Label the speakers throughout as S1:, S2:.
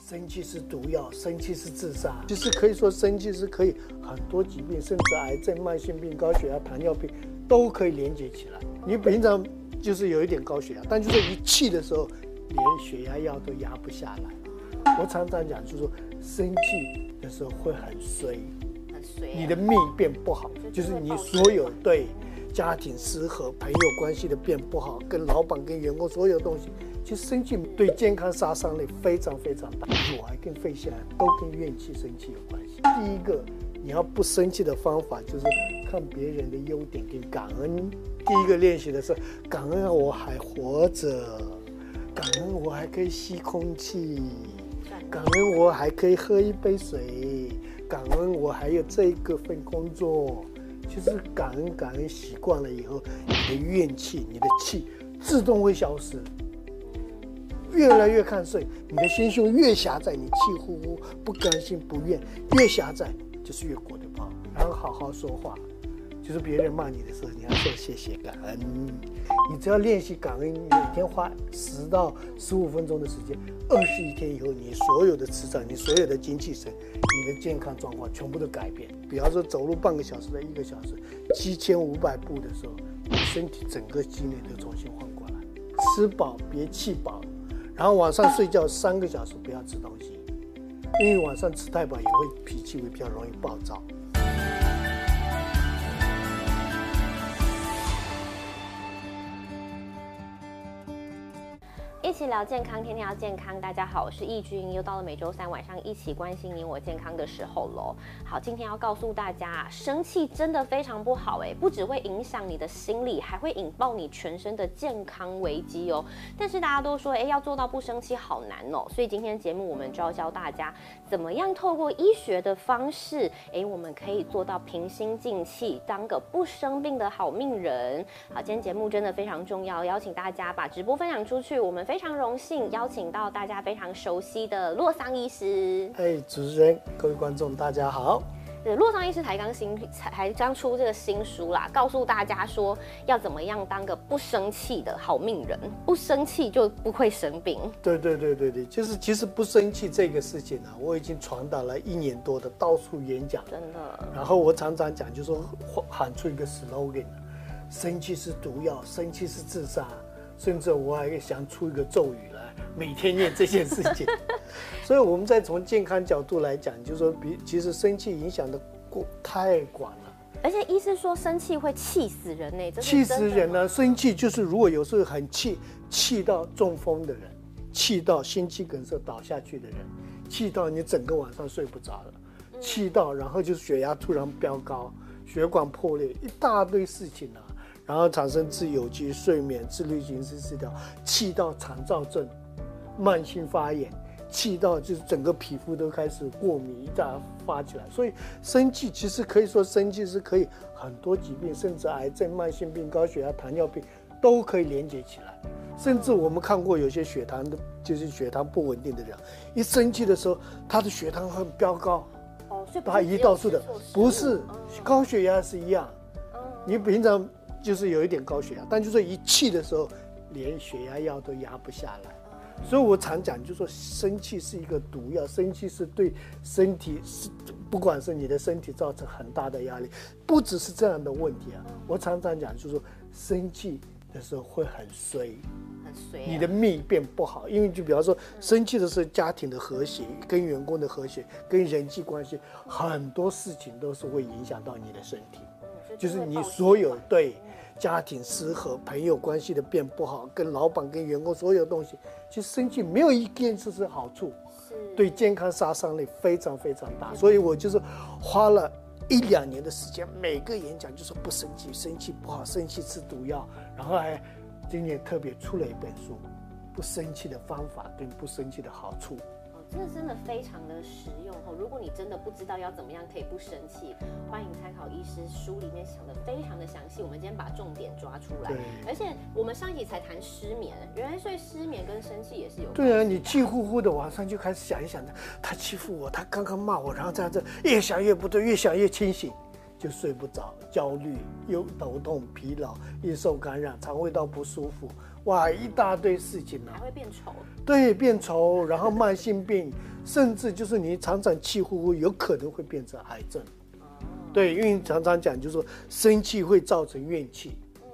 S1: 生气是毒药，生气是自杀。其实可以说，生气是可以很多疾病，甚至癌症、慢性病、高血压、糖尿病都可以连接起来。你平常就是有一点高血压，但就是一气的时候，连血压药都压不下来。我常常讲，就是说生气的时候会很衰，
S2: 很衰啊。
S1: 你的命变不好，就是你所有对家庭失和、朋友关系的变不好，跟老板、跟员工所有东西。其实生气对健康杀伤力非常非常大，乳癌跟肺腺癌都跟怨气、生气有关系。第一个，你要不生气的方法就是看别人的优点跟感恩。第一个练习的是感恩我还活着，感恩我还可以吸空气，感恩我还可以喝一杯水，感恩我还有这个份工作。其实感恩感恩习惯了以后，你的怨气、你的气自动会消失。越来越看顺，你的心胸越狭窄，你气呼呼、不甘心、不愿，越狭窄就是越过得不好。然后好好说话，就是别人骂你的时候，你要说谢谢、感恩。你只要练习感恩，每天花十到十五分钟的时间，二十一天以后，你所有的磁场、你所有的精气神、你的健康状况全部都改变。比方说走路半个小时到一个小时，七千五百步的时候，你身体整个机能都重新换过来。吃饱别气饱。然后晚上睡觉三个小时不要吃东西，因为晚上吃太饱也会脾气会比较容易暴躁。
S2: 一起聊健康，天天要健康。大家好，我是易君，又到了每周三晚上一起关心你我健康的时候喽。好，今天要告诉大家，生气真的非常不好哎，不只会影响你的心理，还会引爆你全身的健康危机哦。但是大家都说，哎，要做到不生气好难哦。所以今天节目我们就要教大家，怎么样透过医学的方式，哎，我们可以做到平心静气，当个不生病的好命人。好，今天节目真的非常重要，邀请大家把直播分享出去，我们非。非常荣幸邀请到大家非常熟悉的洛桑医师。
S1: 哎，主持人，各位观众，大家好。
S2: 对，洛桑医师才刚新才还刚出这个新书啦，告诉大家说要怎么样当个不生气的好命人，不生气就不会生病。
S1: 对对对对对，就是其实不生气这个事情呢，我已经传达了一年多的到处演讲，
S2: 真的。
S1: 然后我常常讲，就说喊出一个 slogan：生气是毒药，生气是自杀。甚至我还想出一个咒语来，每天念这件事情。所以我们再从健康角度来讲，就是说，比其实生气影响的过太广了。
S2: 而且医生说生气会气死人呢，
S1: 气死人呢！生气就是如果有时候很气，气到中风的人，气到心肌梗塞倒下去的人，气到你整个晚上睡不着了，气到然后就是血压突然飙高，血管破裂，一大堆事情啊。然后产生自由基睡眠、自律神经失调、气道肠燥症、慢性发炎、气到就是整个皮肤都开始过敏，一大发起来。所以生气其实可以说，生气是可以很多疾病，甚至癌症、慢性病、高血压、糖尿病都可以连接起来。甚至我们看过有些血糖的，就是血糖不稳定的人，一生气的时候，他的血糖会飙高。
S2: 哦，所以
S1: 把胰岛素的不是高血压是一样。你平常。就是有一点高血压，但就是一气的时候，连血压药都压不下来。所以我常讲，就说生气是一个毒药，生气是对身体是，不管是你的身体造成很大的压力，不只是这样的问题啊。我常常讲，就是说生气的时候会很衰，
S2: 很衰，
S1: 你的命变不好。因为就比方说，生气的时候，家庭的和谐、跟员工的和谐、跟人际关系，很多事情都是会影响到你的身体。就是你所有对。家庭失和，朋友关系的变不好，跟老板、跟员工所有东西，其实生气没有一件事是好处，对健康杀伤力非常非常大。所以我就是花了一两年的时间，每个演讲就是不生气，生气不好，生气吃毒药，然后还今年特别出了一本书，不生气的方法跟不生气的好处。
S2: 这真的非常的实用哦！如果你真的不知道要怎么样可以不生气，欢迎参考医师书里面讲的非常的详细。我们今天把重点抓出来，而且我们上一集才谈失眠，原来所以失眠跟生气也是有
S1: 对啊，你气呼呼的晚上就开始想一想的，他欺负我，他刚刚骂我，然后这样子越想越不对，越想越清醒，就睡不着，焦虑又头痛、疲劳，易受感染，肠胃道不舒服，哇，一大堆事情呢、
S2: 还会变丑。
S1: 对，变丑，然后慢性病，甚至就是你常常气呼呼，有可能会变成癌症。对，因为常常讲就是说生气会造成怨气。嗯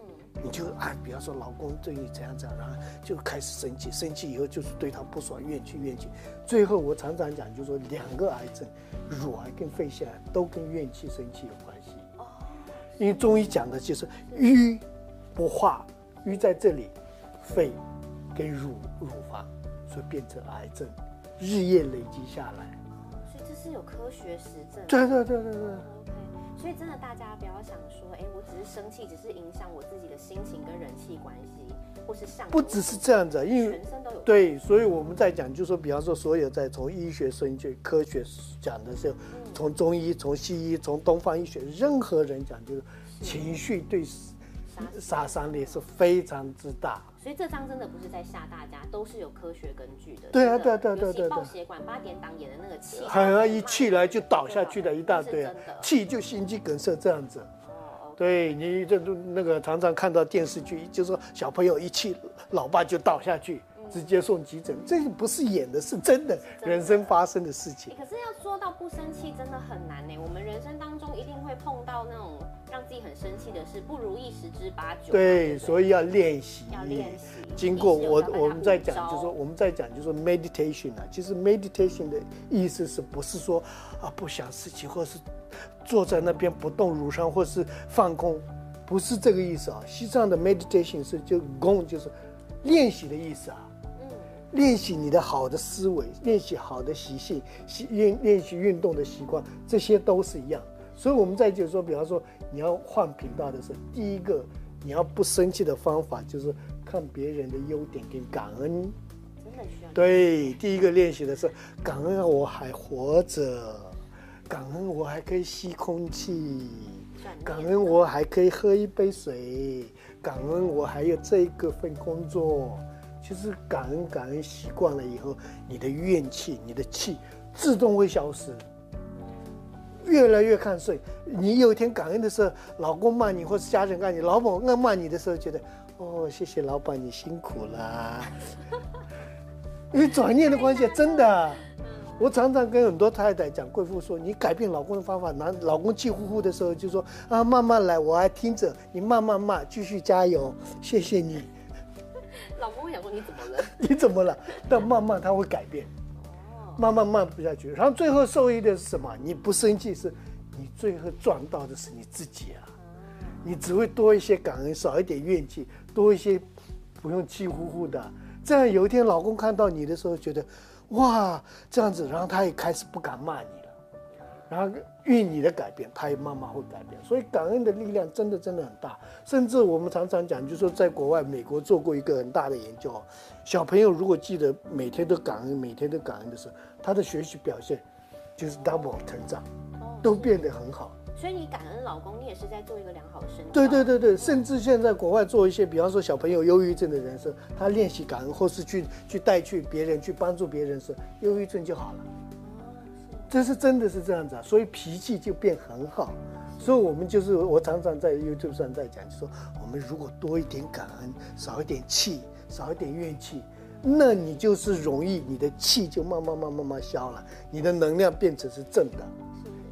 S1: 你就哎，比方说老公对你怎样怎样，然后就开始生气，生气以后就是对他不爽，怨气怨气，最后我常常讲就是说两个癌症，乳癌跟肺腺癌都跟怨气生气有关系。哦因为中医讲的就是瘀不化，瘀在这里，肺跟乳乳房，所以变成癌症，日夜累积下来。
S2: 所以这是有科学实证。
S1: 对对对对对。
S2: OK，所以真的大家不要想说，哎，我只是生气，只是影响我自己的心情跟人际关系，或是上
S1: 不只是这样子，因为
S2: 全身都有。
S1: 对，所以我们在讲，就是说，比方说，所有在从医学、生学、科学讲的时候，从中医、从西医、从东方医学，任何人讲就是情绪对杀伤力是非常之大。
S2: 所以这张真的不是在吓大家，都是有科学根据的。
S1: 对啊对啊对啊对啊
S2: 尤其
S1: 对啊
S2: 爆血管八点档演的那个气，
S1: 很容易气来就倒下去的一大堆气就心肌梗塞这样子。
S2: 哦，
S1: 对你这都那个常常看到电视剧，就是说小朋友一气，老爸就倒下去，直接送急诊，这不是演的，是真的人生发生的事情
S2: 欸。可是要说到不生气真的很难呢。我们人生当中一定会碰到那种让自己很生气的事，不如意十之八九。
S1: 对，所
S2: 以
S1: 以要练习。
S2: 要练习。
S1: 经过我我们在讲，就是说我们在讲，就是说 meditation 啊，其实 meditation 的意思是不是说啊不想事情，或是坐在那边不动如山，或是放空，不是这个意思啊。西藏的 meditation 是就 gong 就是练习的意思啊。
S2: 嗯，
S1: 练习你的好的思维，练习好的习性，习练练习运动的习惯，这些都是一样。所以我们在就是说，比方说你要换频道的时候，第一个你要不生气的方法就是看别人的优点跟感恩。
S2: 真的需要。
S1: 对，第一个练习的是感恩我还活着，感恩我还可以吸空气，感恩我还可以喝一杯水，感恩我还有这个份工作。其实感恩感恩习惯了以后，你的怨气、你的气自动会消失，越来越看顺。你有一天感恩的时候，老公骂你或是家人骂你，老板恶骂你的时候，觉得哦，谢谢老板，你辛苦了。因为转念的关系，真的。我常常跟很多太太讲，贵妇说，你改变老公的方法，拿老公气呼呼的时候，就说啊，慢慢来，我还听着，你慢慢骂，继续加油，谢谢你。
S2: 老公会想说你怎么了？
S1: 你怎么了？但慢慢他会改变，
S2: 哦，
S1: 慢慢慢不下去，然后最后受益的是什么？你不生气，是你最后赚到的是你自己啊！你只会多一些感恩，少一点怨气，多一些不用气呼呼的。这样有一天老公看到你的时候，觉得哇这样子，然后他也开始不敢骂你了。然后因为你的改变，他也慢慢会改变。所以感恩的力量真的真的很大。甚至我们常常讲，就是说在国外，美国做过一个很大的研究哦，小朋友如果记得每天都感恩，每天都感恩的时候，他的学习表现就是 double 成长，
S2: 哦
S1: 都变得很好。
S2: 所以你感恩老公，你也是在做一个良好的身教。
S1: 对对对对，甚至现在国外做一些，比方说小朋友忧郁症的人士，他练习感恩，或是去去带去别人去帮助别人时，忧郁症就好了。这是真的是这样子啊，所以脾气就变很好。所以我们就是我常常在 YouTube 上在讲，就说我们如果多一点感恩，少一点气，少一点怨气，那你就是容易你的气就慢慢慢慢慢消了，你的能量变成是正的。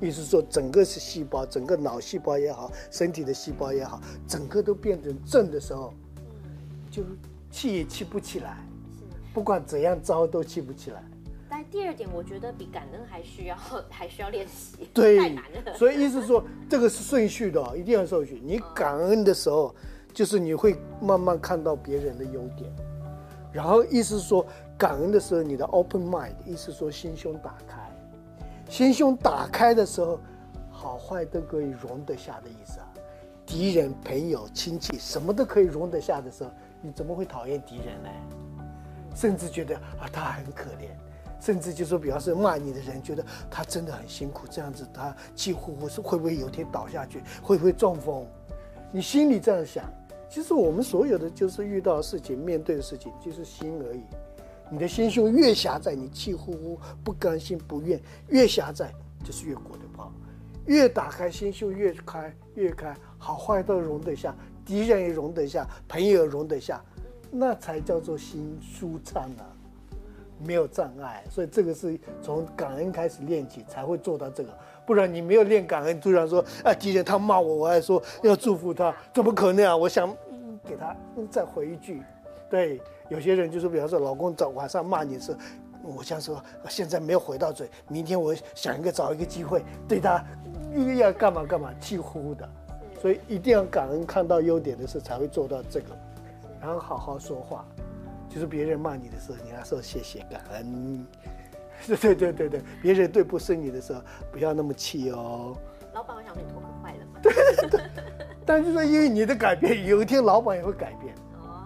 S1: 意思说，整个是细胞，整个脑细胞也好，身体的细胞也好，整个都变成正的时候，就气也气不起来，
S2: 是。
S1: 不管怎样糟都气不起来。
S2: 但第二点，我觉得比感恩还需要 还需要练习，太
S1: 对
S2: 难了。，
S1: 所以意思说这个是顺序的、哦，一定要顺序。你感恩的时候，就是你会慢慢看到别人的优点，然后意思是说感恩的时候，你的 open mind，意思说心胸打开，心胸打开的时候，好坏都可以容得下的意思啊。敌人、朋友、亲戚，什么都可以容得下的时候，你怎么会讨厌敌人呢？甚至觉得啊他很可怜，甚至就说，比方说骂你的人，觉得他真的很辛苦，这样子他几乎是会不会有天倒下去，会不会中风？你心里这样想，其实我们所有的就是遇到的事情、面对的事情，就是心而已。你的心胸越狭窄，你气呼呼、不甘心、不愿，越狭窄，就是越过得不好。越打开心胸越开越开，好坏都容得下，敌人也容得下，朋友容得下，那才叫做心舒畅啊，没有障碍。所以这个是从感恩开始练起，才会做到这个。不然你没有练感恩，突然说啊敌人他骂我，我还说要祝福他，怎么可能啊？我想给他再回一句，对，有些人就是比方说老公早晚上骂你是。我想说，现在没有回到嘴，明天我想一个找一个机会对他又要干嘛干嘛，气呼呼的，所以一定要感恩，看到优点的时候才会做到这个，然后好好说话，就是别人骂你的时候，你要说谢谢感恩，对对对对对，别人对不是你的时候，不要那么气
S2: 哦。老板，我想你脱可快了嘛？
S1: 对对，但是说因为你的改变，有一天老板也会改变。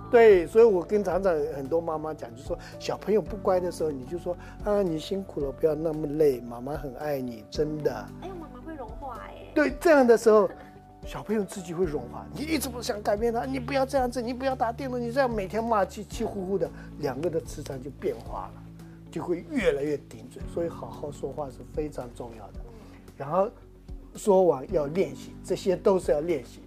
S1: 对，所以我跟厂长很多妈妈讲，就说小朋友不乖的时候，你就说啊，你辛苦了，不要那么累，妈妈很爱你，真的。
S2: 哎呀，妈妈会融化哎。
S1: 对，这样的时候，小朋友自己会融化。你一直不想改变他，你不要这样子，你不要打电动，你这样每天骂气气呼呼的，两个的磁场就变化了，就会越来越顶嘴。所以好好说话是非常重要的。然后说完要练习，这些都是要练习的。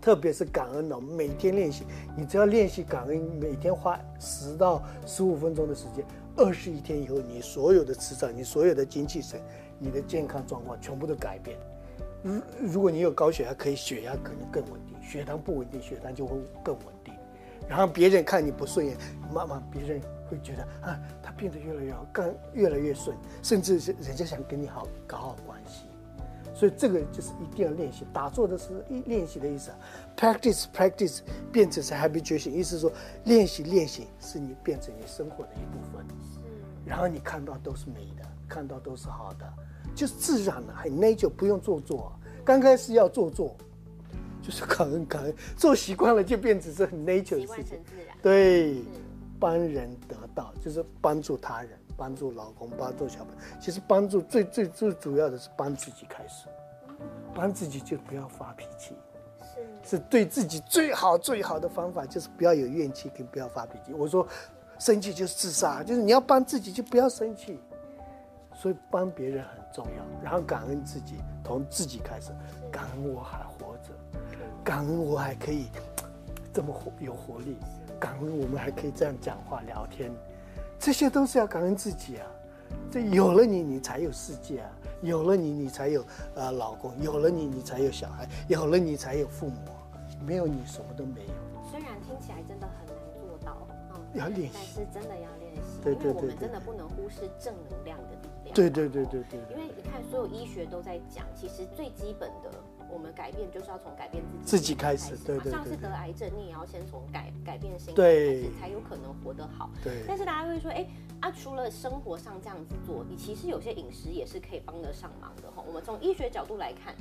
S1: 特别是感恩哦，每天练习，你只要练习感恩，每天花十到十五分钟的时间，二十一天以后，你所有的磁场，你所有的精气神，你的健康状况全部都改变。如如果你有高血压，可以血压可能更稳定；血糖不稳定，血糖就会更稳定。然后别人看你不顺眼，慢慢别人会觉得啊，他变得越来越好，更越来越顺，甚至是人家想跟你好搞好关系。所以这个就是一定要练习，打坐的是一练习的意思，practice practice 变成是 habituation，意思说练习练习是你变成你生活的一部分，是，然后你看到都是美的，看到都是好的，就是自然了，很 nature，不用做作，刚开始要做作，就是感恩感恩，做习惯了就变成是很 nature 的事情，对，帮人得到就是帮助他人。帮助老公，帮助小朋友，其实帮助最最最主要的是帮自己开始，帮自己就不要发脾气，是。是对自己最好最好的方法，就是不要有怨气跟不要发脾气。我说，生气就是自杀，就是你要帮自己就不要生气，所以帮别人很重要，然后感恩自己，从自己开始，感恩我还活着，感恩我还可以这么活有活力，感恩我们还可以这样讲话聊天。这些都是要感恩自己啊！这有了你，你才有世界啊！有了你，你才有呃老公；有了你，你才有小孩；有了你，才有父母。没有你，什么都没有。
S2: 虽然听起来真的很难做到，
S1: 嗯，要练习，
S2: 但是真的要练习，
S1: 对对
S2: 对，我们真的不能忽视正能量的力量。
S1: 对对对对对。
S2: 因为你看，所有医学都在讲，其实最基本的。我们改变就是要从改变自己
S1: 自己开始，对对
S2: 像是得癌症，你也要先从改改变心
S1: 态
S2: 才有可能活得好。
S1: 对。
S2: 但是大家会说，哎啊，除了生活上这样子做，你其实有些饮食也是可以帮得上忙的哈。我们从医学角度来看，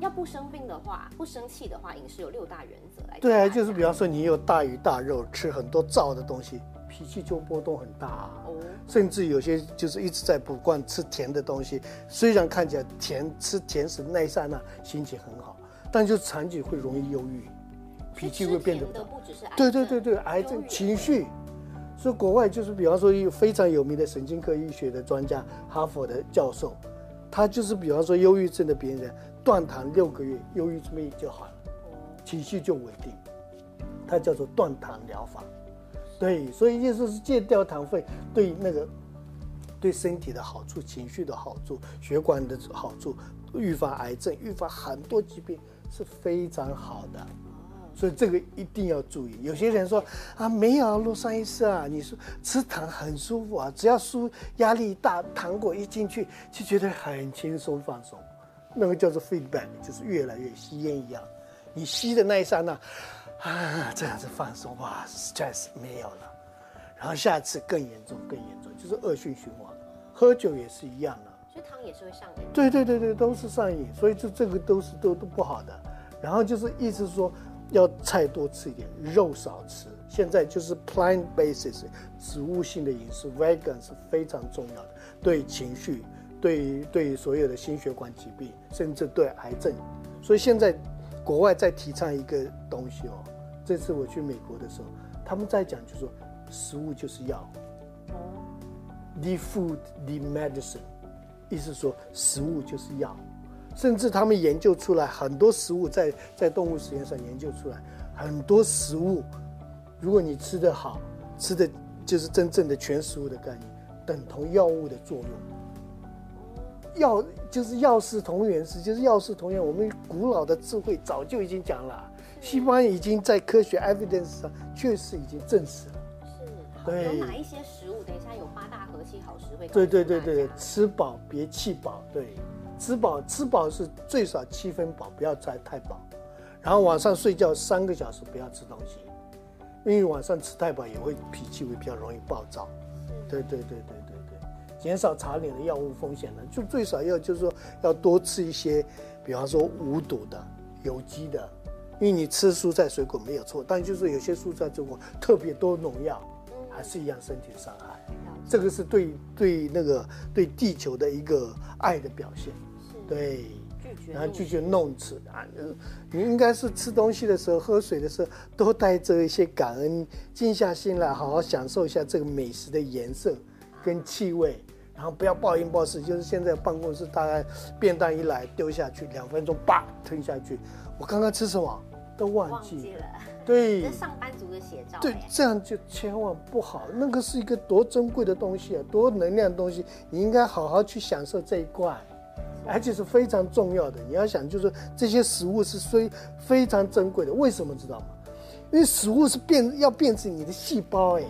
S2: 要不生病的话，不生气的话，饮食有六大原则来。
S1: 对啊，就是比方说你有大鱼大肉，吃很多燥的东西，脾气就波动很大。哦。甚至有些就是一直在不惯吃甜的东西，虽然看起来甜，吃甜食那一刹那心情很好，但就长期会容易忧郁，脾气会变得。对对对对，癌症情绪。所以国外就是比方说有非常有名的神经科医学的专家，哈佛的教授，他就是比方说忧郁症的病人断糖六个月，忧郁症就好了，情绪就稳定，他叫做断糖疗法。对，所以意思是戒掉糖分，对那个对身体的好处、情绪的好处、血管的好处、预防癌症、预防很多疾病是非常好的。所以这个一定要注意。有些人说啊，没有陆上医师啊，你说吃糖很舒服啊，只要输压力大，糖果一进去就觉得很轻松放松，那个叫做 feedback，就是越来越吸烟一样，你吸的那一刹那。啊，这样子放松哇，stress 没有了，然后下次更严重，更严重，就是恶性循环。喝酒也是一样的，
S2: 所以糖也是会上瘾。
S1: 对对对对，都是上瘾，所以这这个都是都都不好的。然后就是意思说，要菜多吃一点，肉少吃。现在就是 plant basis 植物性的饮食，vegan 是非常重要的，对情绪，对对所有的心血管疾病，甚至对癌症。所以现在。国外在提倡一个东西哦，这次我去美国的时候，他们在讲，就说食物就是药，the food the medicine，意思说食物就是药，甚至他们研究出来很多食物，在在动物实验上研究出来很多食物，如果你吃得好，吃的就是真正的全食物的概念，等同药物的作用。药就是药食同源，是就是药食同源。我们古老的智慧早就已经讲了，西方已经在科学 evidence 上确实已经证实了。
S2: 是，好
S1: 对
S2: 有哪一些食物？等一下有八大和气好食会
S1: 对对对对吃饱别气饱，对，吃饱吃饱是最少七分饱，不要再太饱。然后晚上睡觉三个小时不要吃东西，因为晚上吃太饱也会脾气会比较容易暴躁。对对对对，减少茶饮的药物风险呢，就最少要就是说要多吃一些，比方说无毒的、有机的，因为你吃蔬菜水果没有错，但就是有些蔬菜水果特别多农药，还是一样身体伤害。这个是对对那个对地球的一个爱的表现，
S2: 是。
S1: 对。然后拒绝弄吃啊，呃你应该是吃东西的时候、喝水的时候，都带着一些感恩，静下心来，好好享受一下这个美食的颜色跟气味，然后不要暴饮暴食。就是现在办公室大概便当一来丢下去，两分钟叭吞下去，我刚刚吃什么都忘记了。
S2: 忘记了，
S1: 对
S2: 这是上班族的写照。
S1: 对
S2: 哎，
S1: 这样就千万不好。那个是一个多珍贵的东西啊，多能量的东西，你应该好好去享受这一块，而且是非常重要的。你要想，就是这些食物是非非常珍贵的，为什么知道吗？因为食物是变要变成你的细胞，哎，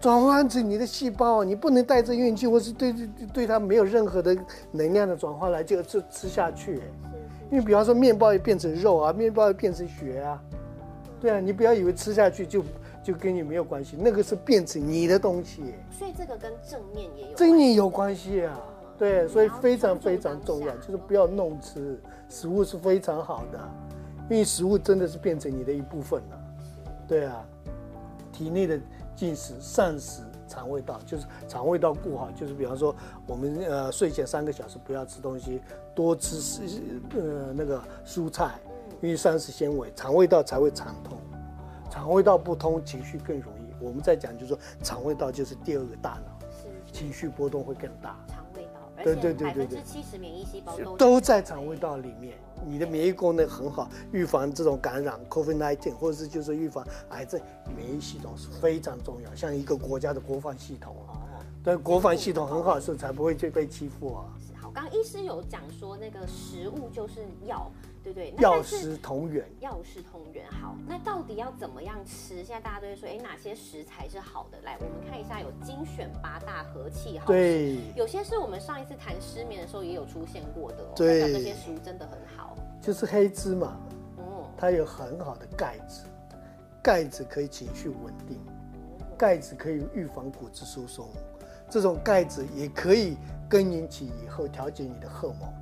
S2: 转
S1: 换成你的细胞，你不能带着运气，或是对对对对它没有任何的能量的转化来就就吃下去，哎。因为比方说面包也变成肉啊，面包也变成血啊，对啊，你不要以为吃下去就就跟你没有关系，那个是变成你的东西，
S2: 所以这个跟正面也有正
S1: 面有关系啊。对，所以非常非常重要，就是不要弄吃，食物是非常好的，因为食物真的是变成你的一部分了。对啊，体内的进食、膳食、肠胃道，就是肠胃道顾好，就是比方说我们呃睡前三个小时不要吃东西，多吃是呃那个蔬菜，因为膳食纤维，肠胃道才会畅通。肠胃道不通，情绪更容易。我们在讲就是说，肠胃道就是第二个大脑，情绪波动会更大。对
S2: 且
S1: 对对对对
S2: 百分之七十免疫细胞都
S1: 都在肠胃道里面，你的免疫功能很好，预防这种感染 COVID-19，或者是就是预防癌症，免疫系统是非常重要，像一个国家的国防系统啊。
S2: 哦。
S1: 对，国防系统很好的时候，才不会去被欺负啊。
S2: 是好，刚刚医师有讲说那个食物就是药，对对？
S1: 药食同源，
S2: 药食同源。好，那到底要怎么样吃？现在大家都会说，哎，哪些食材是好的？来，我们看一下，有精选八大和气好。
S1: 对，
S2: 有些是我们上一次谈失眠的时候也有出现过的哦，
S1: 对
S2: 代表这些食物真的很好。
S1: 就是黑芝麻，
S2: 哦，
S1: 它有很好的钙质，钙质可以情绪稳定，钙质可以预防骨质疏松，这种钙质也可以更引起以后调节你的荷尔蒙。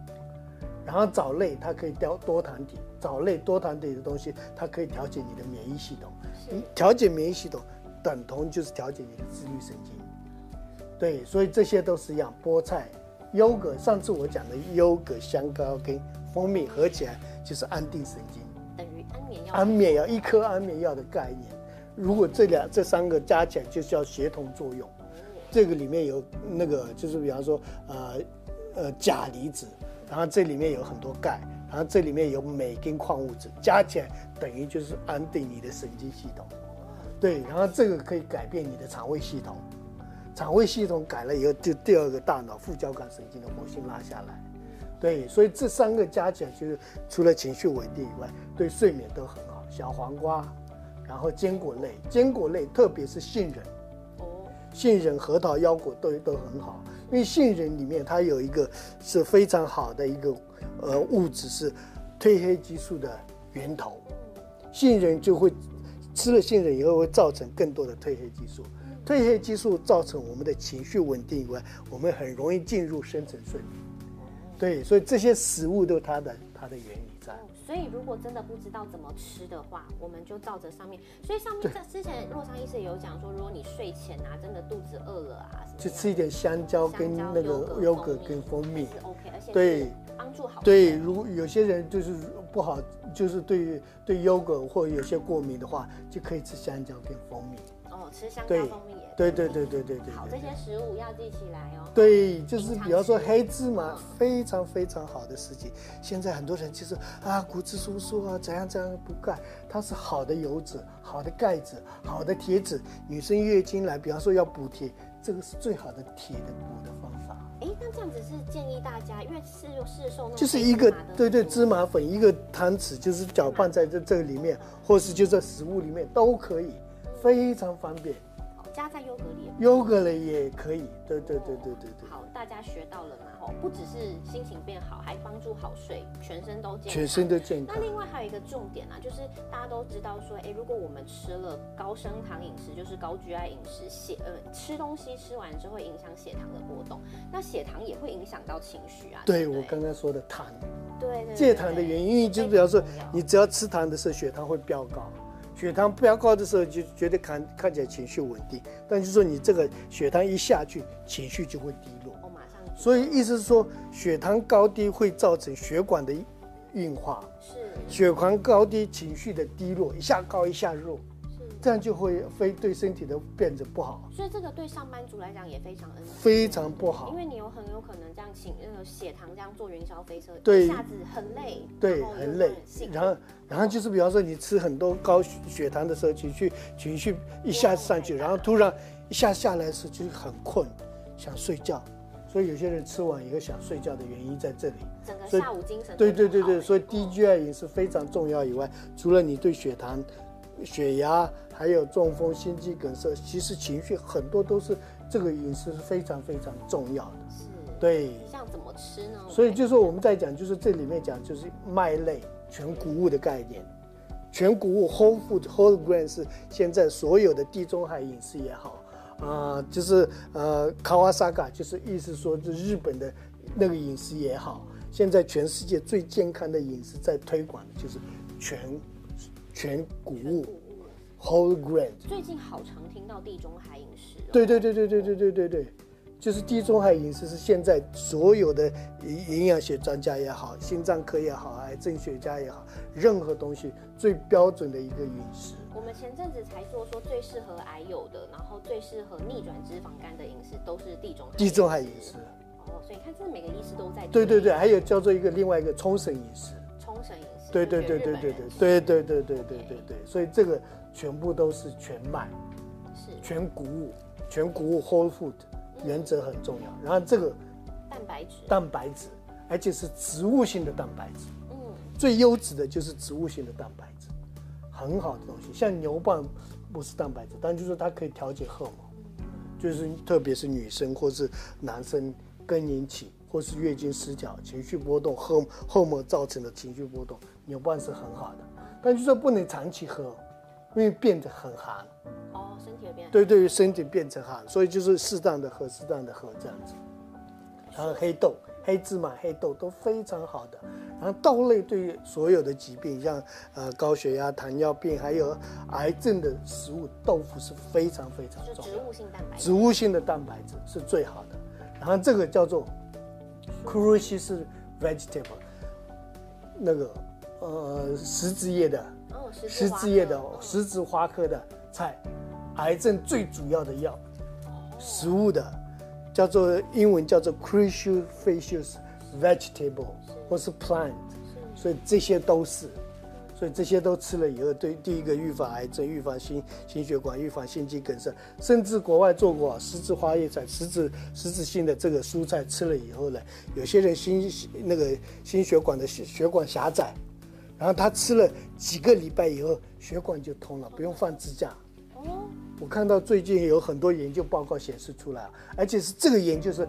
S1: 然后藻类它可以调多糖体，藻类多糖体的东西，它可以调节你的免疫系统。
S2: 是
S1: 调节免疫系统等同就是调节你的自律神经。对，所以这些都是一样。菠菜、优格，上次我讲的优格、香膏跟蜂蜜合起来就是安定神经。
S2: 等于安眠药。
S1: 安眠药，一颗安眠药的概念。如果这两这三个加起来，就是要协同作用。这个里面有那个，就是比方说，呃呃钾离子，然后这里面有很多钙，然后这里面有镁跟矿物质，加起来等于就是安定你的神经系统。对，然后这个可以改变你的肠胃系统，肠胃系统改了以后，就第二个大脑副交感神经的活性拉下来。对，所以这三个加起来，就是除了情绪稳定以外，对睡眠都很好。小黄瓜，然后坚果类，坚果类特别是杏仁，
S2: 哦，
S1: 杏仁、核桃、腰果都都很好，因为杏仁里面它有一个是非常好的一个呃物质是褪黑激素的源头，杏仁就会吃了杏仁以后会造成更多的褪黑激素，褪黑激素造成我们的情绪稳定以外，我们很容易进入深层睡眠。对，所以这些食物都它的它的原因。在。
S2: 哦所以如果真的不知道怎么吃的话，我们就照着上面。所以上面在之前洛桑医师也有讲说，如果你睡前啊真的肚子饿了啊，什么
S1: 就吃一点香蕉跟那个优格跟蜂蜜。
S2: 是 OK，而且
S1: 对
S2: 帮助好
S1: 对，
S2: 睡
S1: 如果有些人就是不好，就是对对优格或有些过敏的话，就可以吃香蕉跟蜂蜜。
S2: 哦，哦，吃香蕉、
S1: 对
S2: 蜂蜜也
S1: 对对对对对对
S2: 好，这。些食物要记起来哦。
S1: 对，就是比方说黑芝麻
S2: 嗯，
S1: 非常非常好的事情。现在很多人其实啊，骨质疏松啊，怎样怎样补钙，它是好的油脂、好的钙质、好的铁质。女生月经来，比方说要补铁，这个是最好的铁的补的方法。
S2: 哎，那这样子是建议大家，因为市有市售那
S1: 就是一个对对芝麻粉一个汤匙，就是搅拌在这这个里面，或是就在食物里面都可以，非常方便。
S2: 哦加在优格里也
S1: 优格里也可以，对对对对对对，
S2: 好，大家学到了嘛？哦，不只是心情变好，还帮助好睡，全身都健康。
S1: 全身都健康
S2: 那。另外还有一个重点啊，就是大家都知道说，哎，如果我们吃了高升糖饮食，就是高 GI 饮食，血呃吃东西吃完之后会影响血糖的波动，那血糖也会影响到情绪啊。不
S1: 对我刚刚说的糖，
S2: 对对
S1: 戒糖的原因，就比方说，你只要吃糖的时候，血糖会飙高。血糖飙高的时候，就觉得看看起来情绪稳定，但就是说你这个血糖一下去，情绪就会低落。
S2: 我马上
S1: 所以意思是说，血糖高低会造成血管的硬化，
S2: 是。
S1: 血糖高低，情绪的低落，一下高一下弱，
S2: 是，
S1: 这样就会非对身体的变得不好，
S2: 所以这个对上班族来讲也非常
S1: 非常不好
S2: 因。为你有很有可能这样请那个血糖这样坐云霄飞车，
S1: 对
S2: 一下子很累，
S1: 对，很累然后，然后就是比方说你吃很多高血血糖的时候，情绪情绪一下子上去，然后突然一下下来的时候就是很困，想睡觉。所以有些人吃完以后想睡觉的原因在这里。
S2: 整个下午精神
S1: 对对对对，所以
S2: 以
S1: 低 GI 饮食非常重要以外，除了你对血糖、血压，还有中风、心肌梗塞，其实情绪很多都是这个饮食是非常非常重要的。
S2: 是，
S1: 对，
S2: 像怎么吃呢？
S1: 所以就是说我们在讲，就是这里面讲就是麦类全谷物的概念，全谷物 whole food whole grain 是现在所有的地中海饮食也好，啊、就是呃卡瓦萨卡，就是意思说就日本的那个饮食也好，现在全世界最健康的饮食在推广的就是全全谷物 whole grain。
S2: 最近好常听到地中海饮食、哦，
S1: 对对对对对对对对对，就是地中海饮食是现在所有的营营养学专家也好，心脏科也好，癌症学家也好，任何东西最标准的一个饮食。
S2: 我们前阵子才做说最适合癌友的，然后最适合逆转脂肪肝的饮食都是地中海。
S1: 地中海饮食，
S2: 哦，所以你看，这每个医师都在
S1: 对对对，还有叫做一个另外一个冲绳饮食，
S2: 冲绳饮食，
S1: 对对对对对对对对对对对对对，所以这个全部都是全麦、
S2: 是。
S1: 全谷物、全谷物 whole food，原则很重要。然后这个
S2: 蛋白质，
S1: 蛋白质，而且是植物性的蛋白质。
S2: 嗯，
S1: 最优质的就是植物性的蛋白质，很好的东西。像牛蒡不是蛋白质，但就是它可以调节荷尔蒙，就是特别是女生或是男生更年期或是月经失调、情绪波动、荷荷尔蒙造成的情绪波动，牛蒡是很好的，但就是说不能长期喝，因为变得很寒，
S2: 哦，身体会变
S1: 对对于身体变成寒，所以就是适当的喝，适当的喝这样子。然后黑豆、黑芝麻、黑豆都非常好的。然后豆类对于所有的疾病，像呃高血压、糖尿病，还有癌症的食物，豆腐是非常非常重要。
S2: 就是植物性蛋白质，
S1: 植物性的蛋白质是最好的。然后这个叫做 crucius vegetable，那个呃十字叶的
S2: 哦，十
S1: 十
S2: 字
S1: 字叶的十字花科的菜，癌症最主要的药，食物的，叫做英文叫做 cruciferous vegetable 或是 plant，所以这些都是，所以这些都吃了以后，对第一个预防癌症、预防心心血管、预防心肌梗塞，甚至国外做过十字花叶菜、十字十字性的这个蔬菜吃了以后呢，有些人心那个心血管的血血管狭窄。然后他吃了几个礼拜以后，血管就通了，不用放支架。
S2: 哦，
S1: 我看到最近有很多研究报告显示出来，而且是这个研究是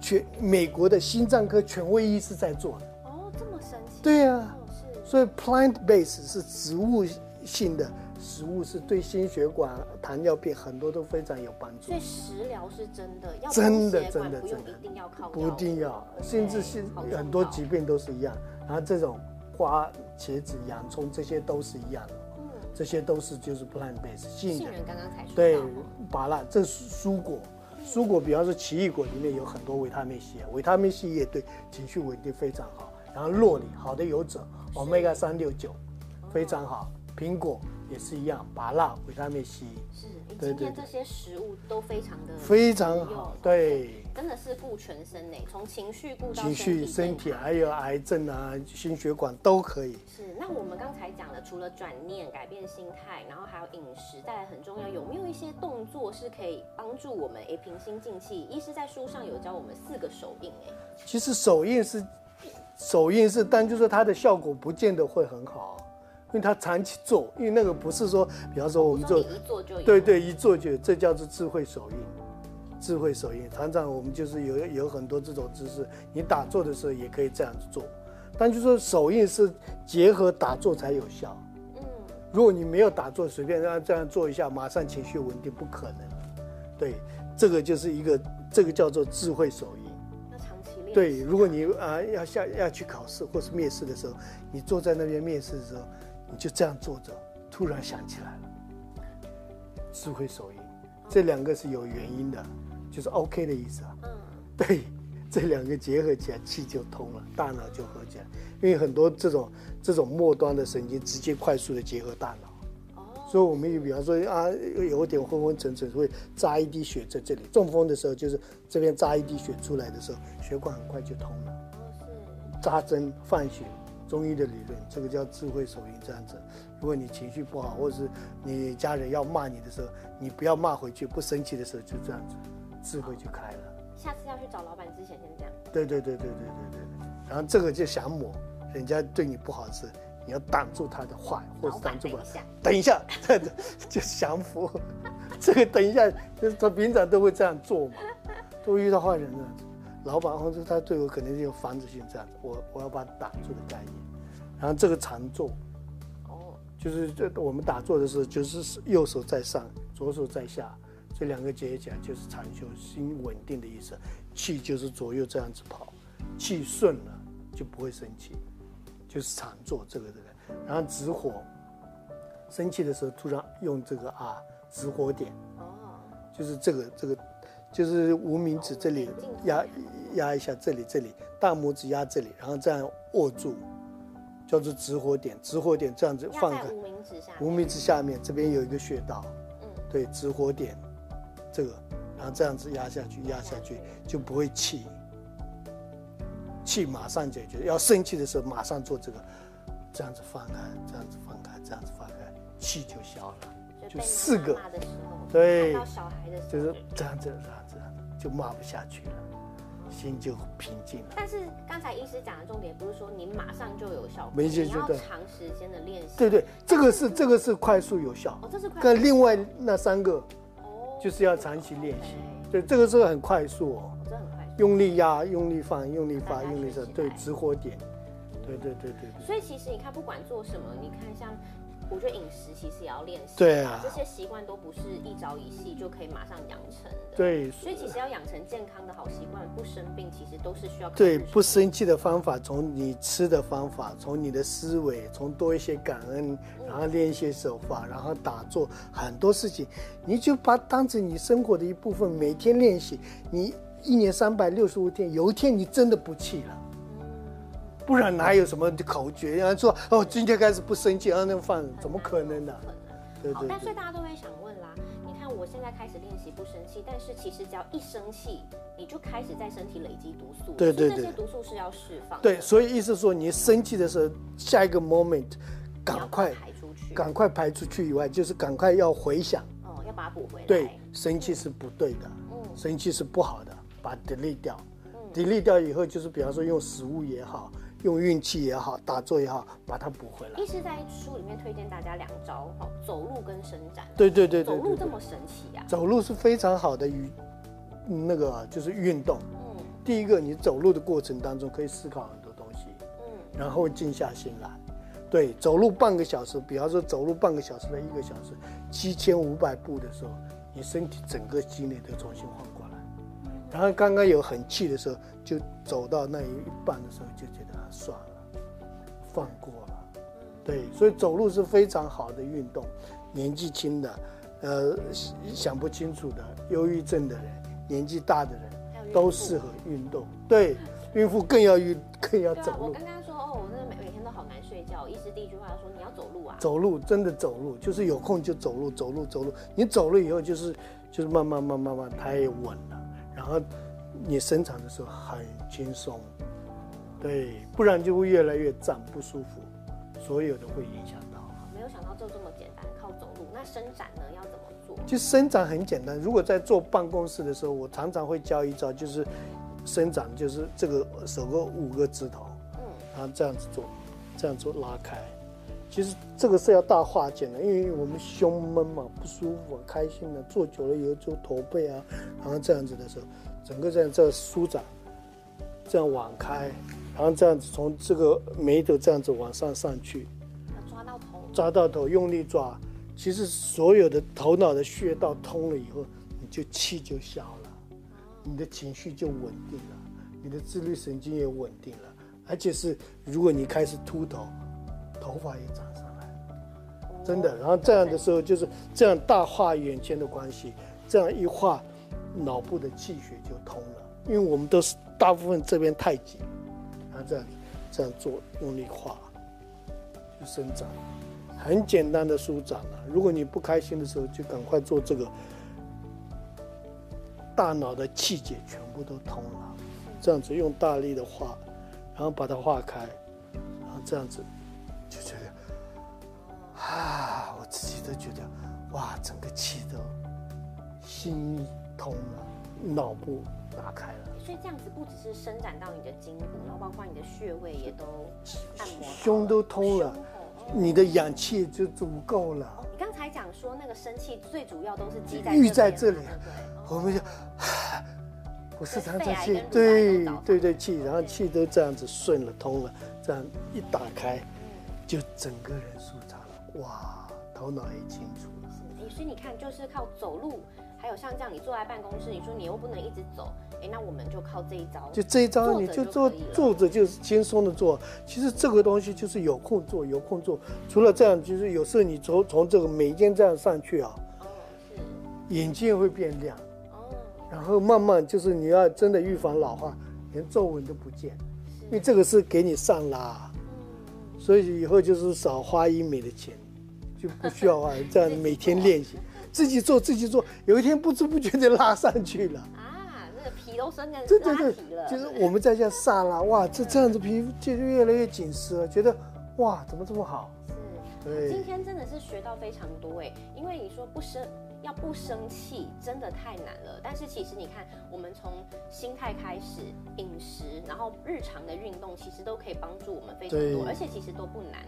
S1: 全美国的心脏科权威医师在做的。
S2: 哦，这么神奇，
S1: 对呀、
S2: 哦，是，
S1: 所以 plant base 是植物性的食物，是对心血管、糖尿病很多都非常有帮助
S2: 所以。食疗是真的，要
S1: 真的真的真的
S2: 一定要靠
S1: 不一定要，甚至是很多疾病都是一样。然后这种花、茄子、洋葱这些都是一样的，
S2: 嗯，
S1: 这些都是就是 plant base 性的。
S2: 杏仁刚刚才说
S1: 对
S2: 到哦，
S1: 芭乐这是蔬果，蔬果比方说奇异果里面有很多维他命 C，维他命 C 也对情绪稳定非常好。然后洛里好的油脂，omega 三六九非常好，苹果也是一样，芭辣维他命 C
S2: 是，
S1: 对对对
S2: 今天这些食物都非常的
S1: 非常好，，对。
S2: 真的是顾全身呢，从情绪顾到
S1: 情绪、身
S2: 身
S1: 体还有癌症啊、心血管都可以。
S2: 是，那我们刚才讲的，除了转念、改变心态，然后还有饮食，再来很重要，有没有一些动作是可以帮助我们诶平心静气？医师在书上有教我们四个手印诶，
S1: 其实手印是手印是，但就是它的效果不见得会很好，因为他长期做，因为那个不是说，比方说我们做对对，一做就这叫做智慧手印。智慧手印，常常我们就是有有很多这种姿势，你打坐的时候也可以这样子做，但就说手印是结合打坐才有效。
S2: 嗯，
S1: 如果你没有打坐，随便让他这样做一下，马上情绪稳定，不可能。对，这个就是一个，这个叫做智慧手印。
S2: 要长期练习。
S1: 对，如果你啊要下要去考试或是面试的时候，你坐在那边面试的时候，你就这样坐着，突然想起来了，智慧手印，这两个是有原因的，就是 OK 的意思啊。
S2: 嗯，
S1: 对，这两个结合起来，气就通了，大脑就合起来。因为很多这种这种末端的神经直接快速的结合大脑，
S2: 哦，
S1: 所以我们也比方说啊，有点昏昏沉沉，会扎一滴血在这里。中风的时候，就是这边扎一滴血出来的时候，血管很快就通了。扎针放血，中医的理论这个叫智慧手印这样子如果你情绪不好或者是你家人要骂你的时候你不要骂回去不生气的时候就这样子智慧就开了。
S2: 下次要去找老板之前先这样。
S1: 对对对对对对对。然后这个就想抹人家对你不好时你要挡住他的坏或者挡住
S2: 我等一下。
S1: 这样就降服。这个等一下就是他平常都会这样做嘛都遇到坏人了。老板或者他对我肯定是有防止性这样子，我我要把他挡住的概念。然后这个常坐，
S2: 哦，
S1: 就是这我们打坐的时候，就是右手在上，左手在下，这两个结合起来就是禅修，心稳定的意思。气就是左右这样子跑，气顺了就不会生气，就是常坐这个这个。然后止火，生气的时候突然用这个啊止火点，
S2: 哦，
S1: 就是这个这个，就是无名指这里压压一下这里这里，大拇指压这里，然后这样握住，叫做直火点。直火点这样子放开，
S2: 无名指下面，
S1: 无名指下面这边有一个穴道，
S2: 嗯，
S1: 对，直火点，这个，然后这样子压下去，压下去就不会气，气马上解决。要生气的时候马上做这个，这样子放开，这样子放开，这样子放开，气就消了。就四个
S2: 妈妈的时候，
S1: 对
S2: 看到小孩的时候，
S1: 就是这样子，这样子，就骂不下去了，心就平静了。
S2: 但是刚才医师讲的重点不是说你马上就有效果，
S1: 没解
S2: 你要长时间的练习。
S1: 对对，这个是这个是快速有效
S2: 哦，，这是快
S1: 跟另外那三个
S2: 哦，
S1: 就是要长期练习。对，这个是很快速哦，
S2: 哦这很快速。
S1: 用力压，用力放，用力发，用力上，对，
S2: 学起来
S1: 直火点，对对对对对。
S2: 所以其实你看，不管做什么，你看像，我觉得饮食其实也要练习。
S1: 对啊
S2: 这些习惯都不是一朝一夕就可以马上养成的。。
S1: 对
S2: 所以其实要养成健康的好习惯，不生病，其实都是需要靠
S1: 对，不生气的方法，从你吃的方法，从你的思维，从多一些感恩，然后练一些手法，然后打坐，很多事情，你就把它当成你生活的一部分，每天练习。你一年三百六十五天，有一天你真的不气了。不然哪有什么口诀？然后说哦，今天开始不生气，然后那个饭怎么可能呢。对对，对
S2: 好但所以大家都会想问啦，你看我现在开始练习不生气，但是其实只要一生气，你就开始在身体累积毒素，
S1: 对对对
S2: 所以这些毒素是要释放，
S1: 对，所以意思说，你生气的时候，下一个 moment，赶快
S2: 排出去，
S1: 赶快排出去以外，就是赶快要回想，
S2: 哦，要把它补回来，
S1: 对，生气是不对的，
S2: 嗯。
S1: 生气是不好的，把它 delete 掉，delete 掉以后，就是比方说用食物也好，用运气也好，打坐也好，把它补回来
S2: 医。师在书里面推荐大家两招，哦，走路跟伸展。
S1: 对对对对
S2: 走路这么神奇啊？
S1: 走路是非常好的与嗯那个就是运动。
S2: 嗯
S1: 第一个，你走路的过程当中可以思考很多东西，
S2: 嗯，
S1: 然后静下心来。对，走路半个小时，比方说走路半个小时到一个小时，七千五百步的时候，你身体整个机能都重新换过来。然后刚刚有很气的时候，就走到那一半的时候，就觉得啊算了，放过了。对，所以走路是非常好的运动。年纪轻的，呃，想不清楚的，忧郁症的人，年纪大的人，都适合运动。对，孕妇更要运，更要
S2: 对啊，我
S1: 走路。
S2: 刚刚说哦，我真的每每天都好难睡觉。医师第一句话说你要走路啊，啊？
S1: 走路真的走路，就是有空就走路，走路走路。你走了以后，就是就是慢慢慢慢慢，它也稳了，然后你生产的时候很轻松，对，不然就会越来越胀不舒服，所有的会影响到。
S2: 没有想到就这么简单，靠走路。那伸展呢，要怎么做？
S1: 其实伸展很简单，如果在坐办公室的时候，我常常会教一招，就是伸展，就是这个手个五个指头，
S2: 嗯，
S1: 然后这样子做，这样做拉开。其实这个是要大化简的，因为我们胸闷嘛，不舒服、啊，开心的、坐久了以后就驼背啊，然后这样子的时候，整个这样这样舒展，这样往开，然后这样子从这个眉头这样子往上上去，
S2: 抓到头。
S1: 抓到头，用力抓。其实所有的头脑的穴道通了以后，你就气就消了，你的情绪就稳定了，你的自律神经也稳定了，而且是如果你开始秃头，头发也长上来了，真的。然后这样的时候就是这样大化眼前的关系，这样一化，脑部的气血就通了。因为我们都是大部分这边太紧，这样这样做，用力画，就伸展。很简单的舒展了、如果你不开心的时候，就赶快做这个，大脑的气节全部都通了。这样子用大力的画，然后把它化开，然后这样子就觉得啊，我自己都觉得哇，整个气都心通了，脑部打开了。
S2: 所以这样子不只是伸展到你的筋骨，然后包括你的穴位也都按摩，
S1: 胸都通了你的氧气就足够了。
S2: 哦，你刚才讲说那个生气最主要都是积在
S1: 郁在
S2: 这
S1: 这里我们就，不是常常气对对对气，然后
S2: 对。
S1: 气都这样子顺了通了，这样一打开，
S2: 嗯。
S1: 就整个人舒畅了，哇，头脑也清楚了。
S2: 是，哎，所以你看，就是靠走路，还有像这样，你坐在办公室，你说你又不能一直走，哎，那我们就靠这一招，
S1: 就这一招，你就坐坐着就是轻松的做。其实这个东西就是有空做，有空做。除了这样，就是有时候你从从这个每间这样上去啊，
S2: 哦，是，
S1: 眼睛会变亮，
S2: 哦，
S1: 然后慢慢就是你要真的预防老化，连皱纹都不见，因为这个是给你上啦。
S2: 嗯，
S1: 所以以后就是少花医美的钱，就不需要花，这样每天练习，自己做自己做，有一天不知不觉就拉上去了。
S2: 啊，那个皮都生根
S1: 对对对
S2: 拉皮了，，
S1: 就是我们在这样萨拉，哇，这这样子皮肤就越来越紧实了，觉得哇，怎么这么好？
S2: 是，
S1: 对
S2: 今天真的是学到非常多哎，因为你说不生要不生气真的太难了，但是其实你看，我们从心态开始，饮食，然后日常的运动，其实都可以帮助我们非常多，而且其实都不难。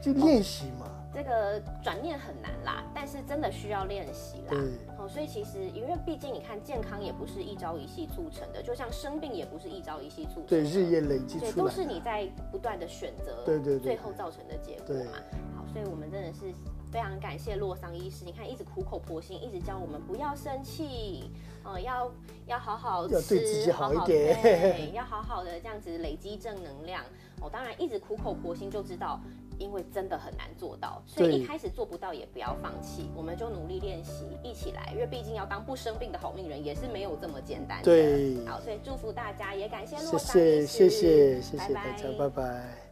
S1: 就练习嘛。
S2: 这个转念很难啦，但是真的需要练习啦。
S1: 对
S2: 哦，所以其实因为毕竟你看，健康也不是一朝一夕促成的，就像生病也不是一朝一夕促成的。
S1: 对，日夜累积
S2: 对，
S1: 出来的。
S2: 都是你在不断的选择，
S1: 对对对
S2: 最后造成的结果
S1: 对
S2: 嘛。好，所以我们真的是非常感谢洛桑医师，你看一直苦口婆心，一直教我们不要生气，呃，要要好好吃，
S1: 要对自己好一
S2: 好
S1: 点
S2: 对 要好好的这样子累积正能量。哦，当然一直苦口婆心就知道。因为真的很难做到，所以一开始做不到也不要放弃，我们就努力练习，一起来。因为毕竟要当不生病的好命人也是没有这么简单的。
S1: 对
S2: 好，所以祝福大家，也感谢
S1: 谢
S2: 洛桑医师
S1: 谢谢谢谢大家，拜拜。